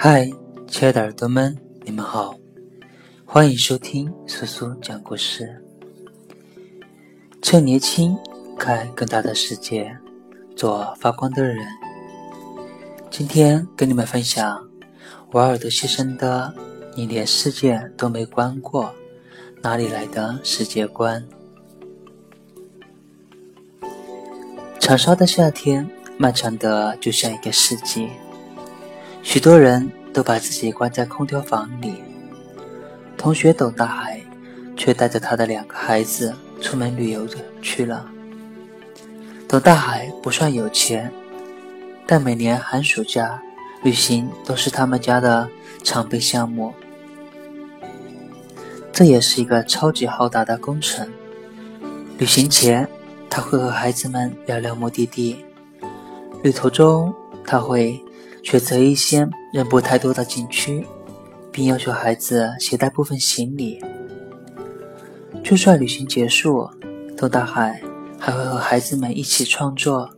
嗨，亲爱的耳朵们，你们好，欢迎收听苏苏讲故事。趁年轻，看更大的世界，做发光的人。今天跟你们分享瓦尔德先生的《你连世界都没观过，哪里来的世界观》？长沙的夏天，漫长的就像一个世纪。许多人都把自己关在空调房里。同学董大海却带着他的两个孩子出门旅游去了。董大海不算有钱，但每年寒暑假旅行都是他们家的常备项目。这也是一个超级浩大的工程。旅行前，他会和孩子们聊聊目的地。旅途中，他会。选择一些人不太多的景区，并要求孩子携带部分行李。就算旅行结束，董大海还会和孩子们一起创作，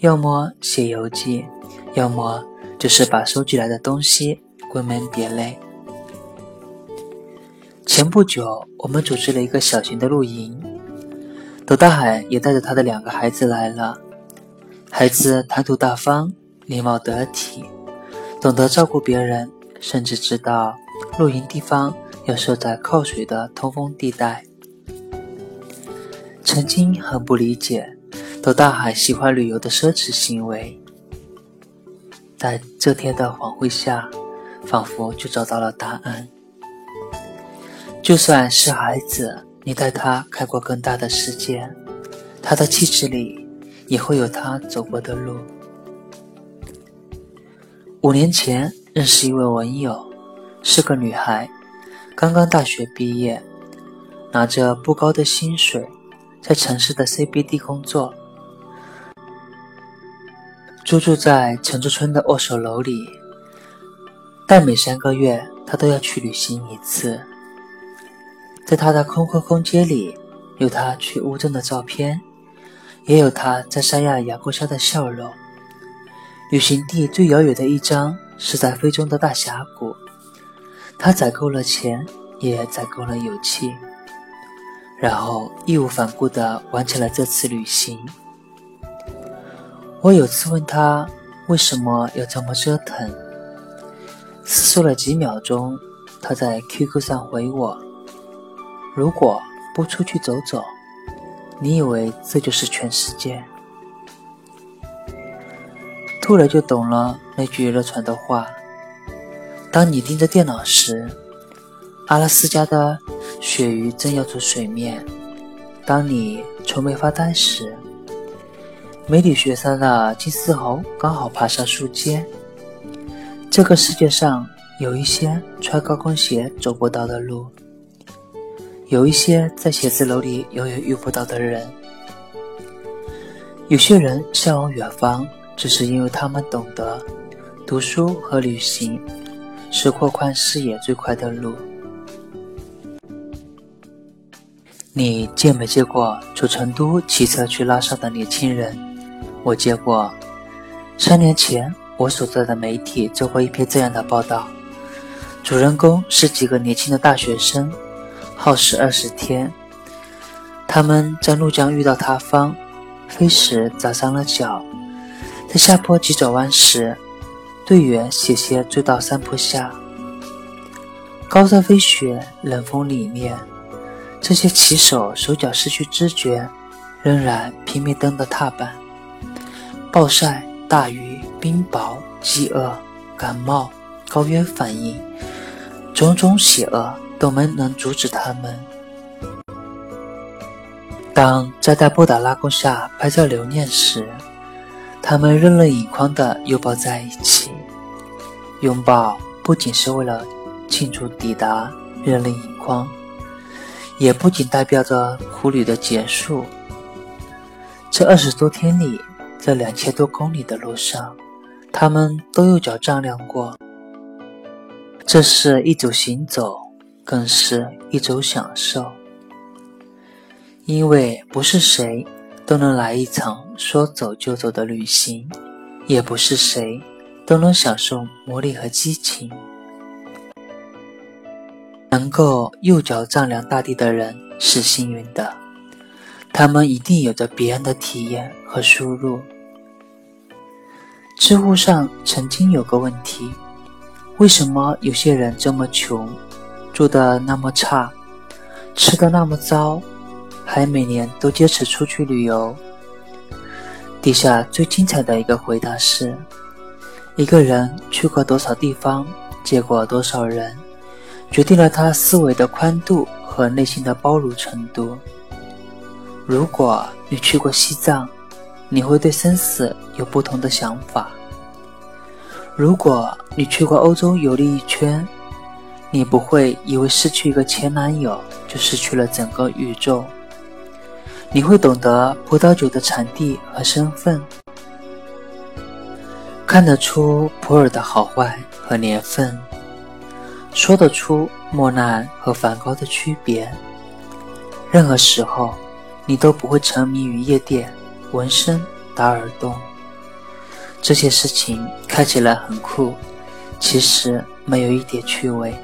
要么写游记，要么就是把收集来的东西归门别类。前不久，我们组织了一个小型的露营，董大海也带着他的两个孩子来了。孩子谈吐大方。礼貌得体，懂得照顾别人，甚至知道露营地方要设在靠水的通风地带。曾经很不理解董大海喜欢旅游的奢侈行为，在这天的黄昏下，仿佛就找到了答案。就算是孩子，你带他看过更大的世界，他的气质里也会有他走过的路。五年前认识一位文友，是个女孩，刚刚大学毕业，拿着不高的薪水，在城市的 CBD 工作，租住在城中村的二手楼里，但每三个月她都要去旅行一次。在她的空壳空间里，有她去乌镇的照片，也有她在三亚阳光下的笑容。旅行地最遥远的一张是在非洲的大峡谷，他攒够了钱，也攒够了勇气，然后义无反顾地完成了这次旅行。我有次问他为什么要这么折腾，思索了几秒钟，他在 QQ 上回我：“如果不出去走走，你以为这就是全世界？”突然就懂了那句热传的话：当你盯着电脑时，阿拉斯加的鳕鱼正要出水面；当你愁眉发呆时，梅里雪山的金丝猴刚好爬上树尖。这个世界上有一些穿高跟鞋走不到的路，有一些在写字楼里永远遇不到的人，有些人向往远方。只是因为他们懂得，读书和旅行是扩宽视野最快的路。你见没见过从成都骑车去拉萨的年轻人？我见过。三年前，我所在的媒体做过一篇这样的报道，主人公是几个年轻的大学生，耗时二十天。他们在怒江遇到塌方，飞石砸伤了脚。在下坡急转弯时，队员险些追到山坡下。高山飞雪，冷风凛冽，这些骑手手脚失去知觉，仍然拼命蹬的踏板。暴晒、大雨、冰雹、饥饿、感冒、高原反应，种种险恶都没能阻止他们。当在在布达拉宫下拍照留念时，他们热泪盈眶地拥抱在一起，拥抱不仅是为了庆祝抵达，热泪盈眶，也不仅代表着苦旅的结束。这二十多天里，这两千多公里的路上，他们都用脚丈量过。这是一种行走，更是一种享受，因为不是谁。都能来一场说走就走的旅行，也不是谁都能享受魔力和激情。能够右脚丈量大地的人是幸运的，他们一定有着别人的体验和输入。知乎上曾经有个问题：为什么有些人这么穷，住的那么差，吃的那么糟，还每年都坚持出去旅游？底下最精彩的一个回答是：一个人去过多少地方，见过多少人。决定了他思维的宽度和内心的包容程度。如果你去过西藏，你会对生死有不同的想法；如果你去过欧洲游历一圈，你不会以为失去一个前男友就失去了整个宇宙。你会懂得葡萄酒的产地和身份，看得出普洱的好坏和年份。说得出莫奈和梵高的区别。任何时候，你都不会沉迷于夜店、纹身、打耳洞。这些事情看起来很酷，其实没有一点趣味。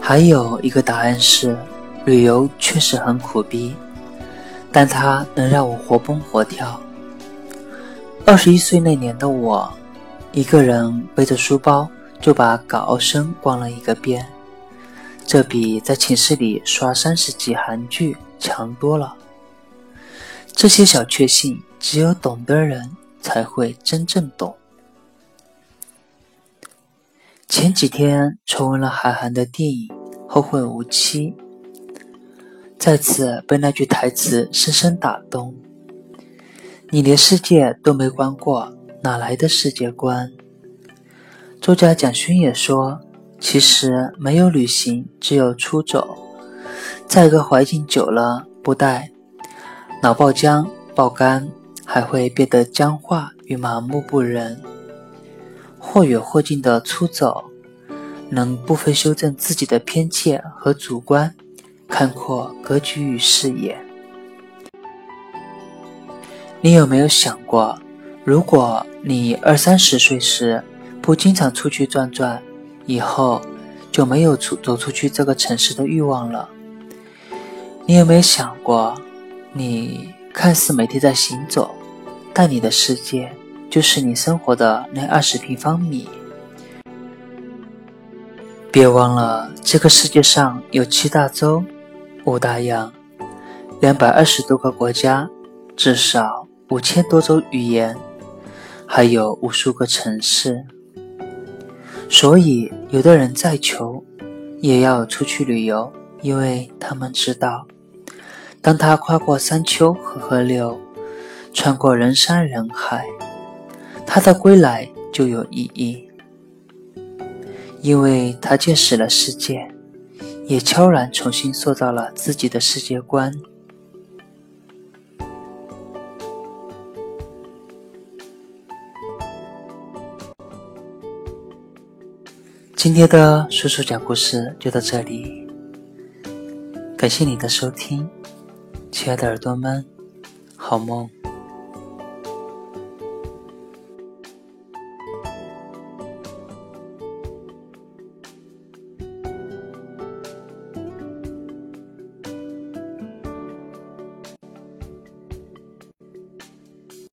还有一个答案是，旅游确实很苦逼，但它能让我活蹦活跳。二十一岁那年的我。一个人背着书包就把港澳生逛了一个遍，这比在寝室里刷三十集韩剧强多了。这些小确幸，只有懂的人才会真正懂。前几天重温了韩寒的电影《后会无期》，再次被那句台词深深打动：“你连世界都没观过。”哪来的世界观？作家蒋勋也说：“其实没有旅行，只有出走。在一个环境久了，不但脑爆浆、爆肝，还会变得僵化与麻木不仁。或远或近的出走，能部分修正自己的偏见和主观，开阔格局与视野。你有没有想过？”如果你二三十岁时不经常出去转转，以后就没有出走出去这个城市的欲望了。你有没有想过，你看似每天在行走，但你的世界就是你生活的那二十平方米。别忘了，这个世界上有七大洲、五大洋、两百二十多个国家，至少五千多种语言。还有无数个城市，所以有的人再穷，也要出去旅游，因为他们知道，当他跨过山丘和河流，穿过人山人海，他的归来就有意义，因为他见识了世界，也悄然重新塑造了自己的世界观。今天的叔叔讲故事就到这里，感谢你的收听，亲爱的耳朵们，好梦。